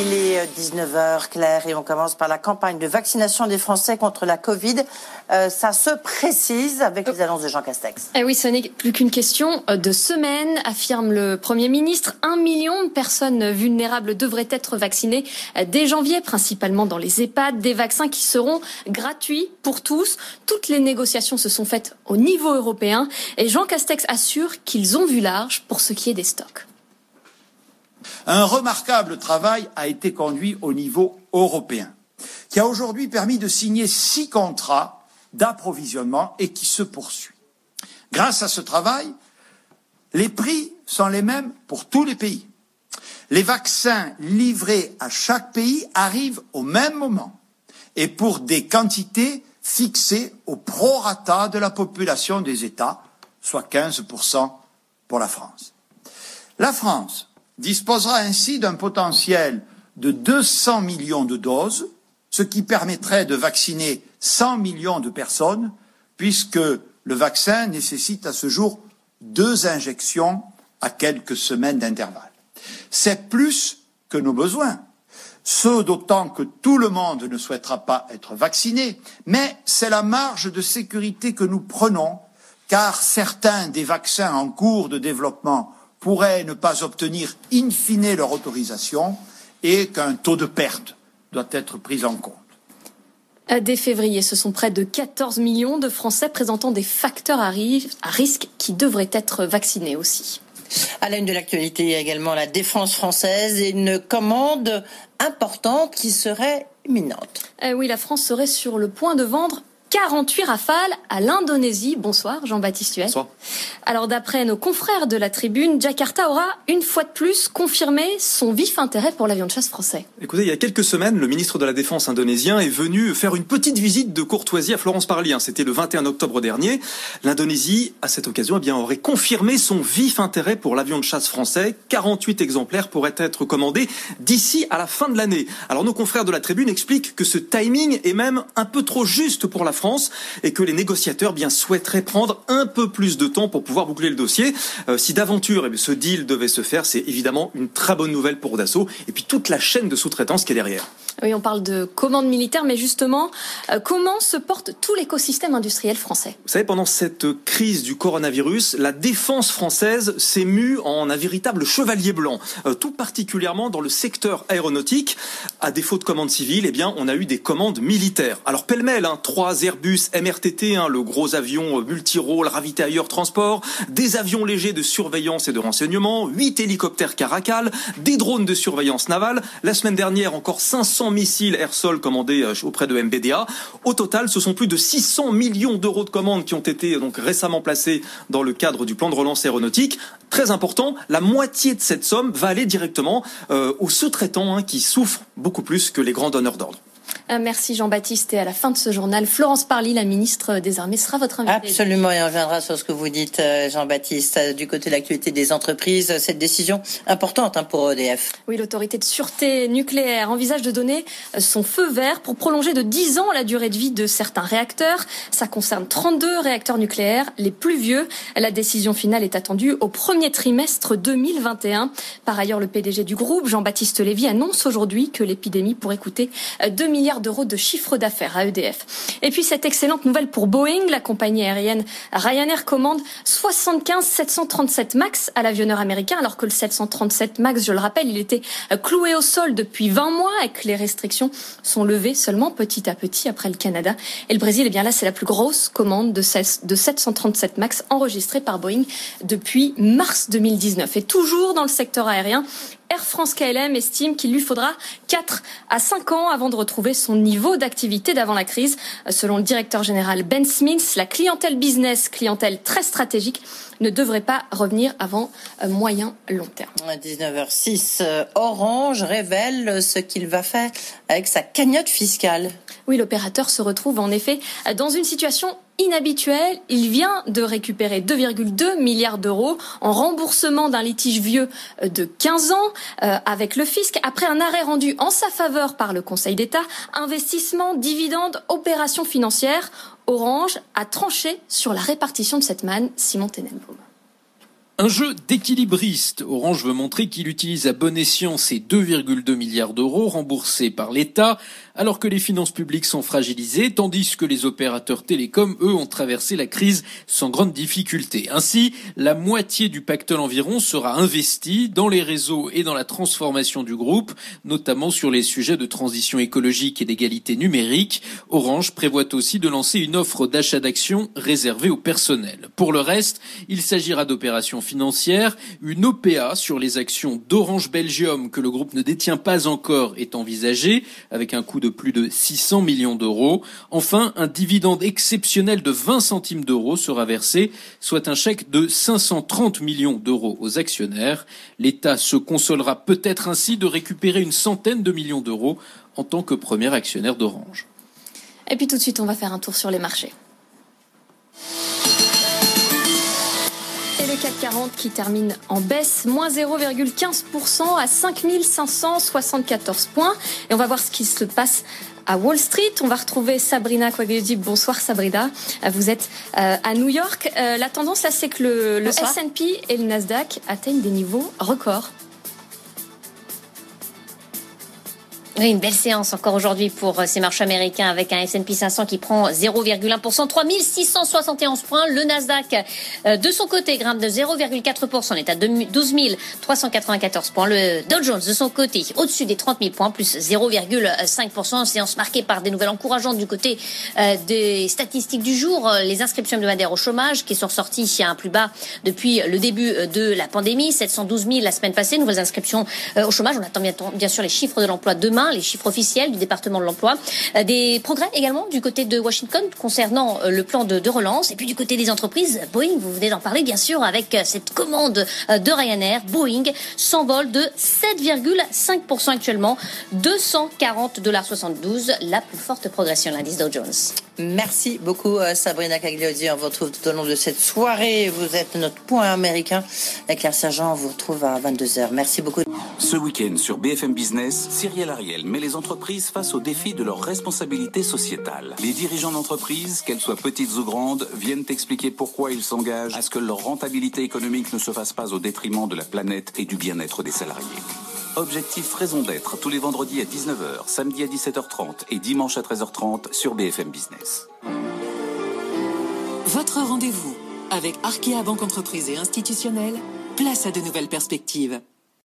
Il est 19h, euh, Claire, et on commence par la campagne de vaccination des Français contre la Covid. Euh, ça se précise avec les annonces de Jean Castex. Eh oui, ce n'est plus qu'une question euh, de semaines, affirme le Premier ministre. Un million de personnes vulnérables devraient être vaccinées dès janvier, principalement dans les EHPAD, des vaccins qui seront gratuits pour tous. Toutes les négociations se sont faites au niveau européen et Jean Castex assure qu'ils ont vu large pour ce qui est des stocks. Un remarquable travail a été conduit au niveau européen, qui a aujourd'hui permis de signer six contrats d'approvisionnement et qui se poursuit. Grâce à ce travail, les prix sont les mêmes pour tous les pays. Les vaccins livrés à chaque pays arrivent au même moment et pour des quantités fixées au prorata de la population des États, soit 15% pour la France. La France disposera ainsi d'un potentiel de 200 millions de doses, ce qui permettrait de vacciner 100 millions de personnes, puisque le vaccin nécessite à ce jour deux injections à quelques semaines d'intervalle. C'est plus que nos besoins, ce d'autant que tout le monde ne souhaitera pas être vacciné, mais c'est la marge de sécurité que nous prenons, car certains des vaccins en cours de développement pourraient ne pas obtenir in fine leur autorisation et qu'un taux de perte doit être pris en compte. Dès février, ce sont près de 14 millions de Français présentant des facteurs à risque qui devraient être vaccinés aussi. À la une de l'actualité, il y a également la défense française et une commande importante qui serait imminente. Eh oui, la France serait sur le point de vendre 48 rafales à l'Indonésie. Bonsoir Jean-Baptiste Huet. Bonsoir. Alors d'après nos confrères de la tribune, Jakarta aura une fois de plus confirmé son vif intérêt pour l'avion de chasse français. Écoutez, il y a quelques semaines, le ministre de la Défense indonésien est venu faire une petite visite de courtoisie à Florence Parly. Hein. C'était le 21 octobre dernier. L'Indonésie, à cette occasion, eh bien, aurait confirmé son vif intérêt pour l'avion de chasse français. 48 exemplaires pourraient être commandés d'ici à la fin de l'année. Alors nos confrères de la tribune expliquent que ce timing est même un peu trop juste pour la France et que les négociateurs bien souhaiteraient prendre un peu plus de temps pour pouvoir boucler le dossier. Euh, si d'aventure eh ce deal devait se faire, c'est évidemment une très bonne nouvelle pour Dassault et puis toute la chaîne de sous-traitance qui est derrière. Oui, on parle de commandes militaires, mais justement, euh, comment se porte tout l'écosystème industriel français? Vous savez, pendant cette crise du coronavirus, la défense française s'est mue en un véritable chevalier blanc, euh, tout particulièrement dans le secteur aéronautique. À défaut de commandes civiles, eh bien, on a eu des commandes militaires. Alors pêle-mêle, hein, trois Airbus MRTT, hein, le gros avion multirôle ravitailleur transport, des avions légers de surveillance et de renseignement, huit hélicoptères Caracal, des drones de surveillance navale. La semaine dernière, encore 500 missiles air-sol commandés euh, auprès de MBDA. Au total, ce sont plus de 600 millions d'euros de commandes qui ont été donc récemment placés dans le cadre du plan de relance aéronautique. Très important, la moitié de cette somme va aller directement euh, aux sous-traitants hein, qui souffrent beaucoup plus que les grands donneurs d'ordre. Euh, merci Jean-Baptiste. Et à la fin de ce journal, Florence Parly, la ministre des Armées, sera votre invitée. Absolument, et on reviendra sur ce que vous dites, euh, Jean-Baptiste, euh, du côté de l'actualité des entreprises. Cette décision importante hein, pour EDF. Oui, l'autorité de sûreté nucléaire envisage de donner son feu vert pour prolonger de 10 ans la durée de vie de certains réacteurs. Ça concerne 32 réacteurs nucléaires, les plus vieux. La décision finale est attendue au premier trimestre 2021. Par ailleurs, le PDG du groupe, Jean-Baptiste Lévy, annonce aujourd'hui que l'épidémie pourrait coûter 2 milliards d'euros de chiffre d'affaires à EDF. Et puis cette excellente nouvelle pour Boeing, la compagnie aérienne Ryanair commande 75 737 MAX à l'avionneur américain, alors que le 737 MAX, je le rappelle, il était cloué au sol depuis 20 mois et que les restrictions sont levées seulement petit à petit après le Canada et le Brésil. Et eh bien là, c'est la plus grosse commande de 737 MAX enregistrée par Boeing depuis mars 2019. Et toujours dans le secteur aérien, Air France KLM estime qu'il lui faudra 4 à 5 ans avant de retrouver son niveau d'activité d'avant la crise. Selon le directeur général Ben Smith, la clientèle business, clientèle très stratégique, ne devrait pas revenir avant moyen long terme. 19h06, Orange révèle ce qu'il va faire avec sa cagnotte fiscale. Oui, l'opérateur se retrouve en effet dans une situation inhabituelle. Il vient de récupérer 2,2 milliards d'euros en remboursement d'un litige vieux de 15 ans euh, avec le fisc après un arrêt rendu en sa faveur par le Conseil d'État. Investissement, dividendes, opérations financières. Orange a tranché sur la répartition de cette manne. Simon Tenenbaum. Un jeu d'équilibriste. Orange veut montrer qu'il utilise à bon escient ses 2,2 milliards d'euros remboursés par l'État alors que les finances publiques sont fragilisées, tandis que les opérateurs télécoms, eux, ont traversé la crise sans grande difficulté. Ainsi, la moitié du pactole environ sera investie dans les réseaux et dans la transformation du groupe, notamment sur les sujets de transition écologique et d'égalité numérique. Orange prévoit aussi de lancer une offre d'achat d'actions réservée au personnel. Pour le reste, il s'agira d'opérations Une OPA sur les actions d'Orange Belgium que le groupe ne détient pas encore est envisagée, avec un coût de plus de 600 millions d'euros. Enfin, un dividende exceptionnel de 20 centimes d'euros sera versé, soit un chèque de 530 millions d'euros aux actionnaires. L'État se consolera peut-être ainsi de récupérer une centaine de millions d'euros en tant que premier actionnaire d'Orange. Et puis tout de suite, on va faire un tour sur les marchés. Le CAC 40 qui termine en baisse, moins 0,15% à 5574 points. Et on va voir ce qui se passe à Wall Street. On va retrouver Sabrina Quagliodi. Bonsoir Sabrina. Vous êtes euh, à New York. Euh, la tendance là, c'est que le, le S&P et le Nasdaq atteignent des niveaux records. Oui, une belle séance encore aujourd'hui pour euh, ces marchés américains avec un S&P 500 qui prend 0,1%, 3671 points. Le Nasdaq, euh, de son côté, grimpe de 0,4%, on est à 12 394 points. Le Dow Jones, de son côté, au-dessus des 30 000 points, plus 0,5%. Séance marquée par des nouvelles encourageantes du côté euh, des statistiques du jour. Les inscriptions hebdomadaires au chômage qui sont sorties à un plus bas depuis le début de la pandémie, 712 000 la semaine passée. Nouvelles inscriptions au chômage. On attend bien sûr les chiffres de l'emploi demain les chiffres officiels du département de l'emploi. Euh, des progrès également du côté de Washington concernant euh, le plan de, relance. Et puis du côté des entreprises, Boeing, vous venez d'en parler bien sûr, avec euh, cette commande de Ryanair, Boeing s'envole de 7,5% actuellement, 240 dollars 72, la plus forte progression de l'indice Dow Jones. Merci beaucoup Sabrina Cagliodi. On vous retrouve tout au long de cette soirée. Vous êtes notre point américain. Claire Sergent, on vous retrouve à 22h. Merci beaucoup. Ce week-end sur BFM Business, Cyrielle Ariel met les entreprises face au défi de leur responsabilité sociétale. Les dirigeants d'entreprises, qu'elles soient petites ou grandes, viennent expliquer pourquoi ils s'engagent à ce que leur rentabilité économique ne se fasse pas au détriment de la planète et du bien-être des salariés. Objectif Raison d'être tous les vendredis à 19h, samedi à 17h30 et dimanche à 13h30 sur BFM Business. Votre rendez-vous avec Arkea Banque Entreprise et Institutionnelle, place à de nouvelles perspectives.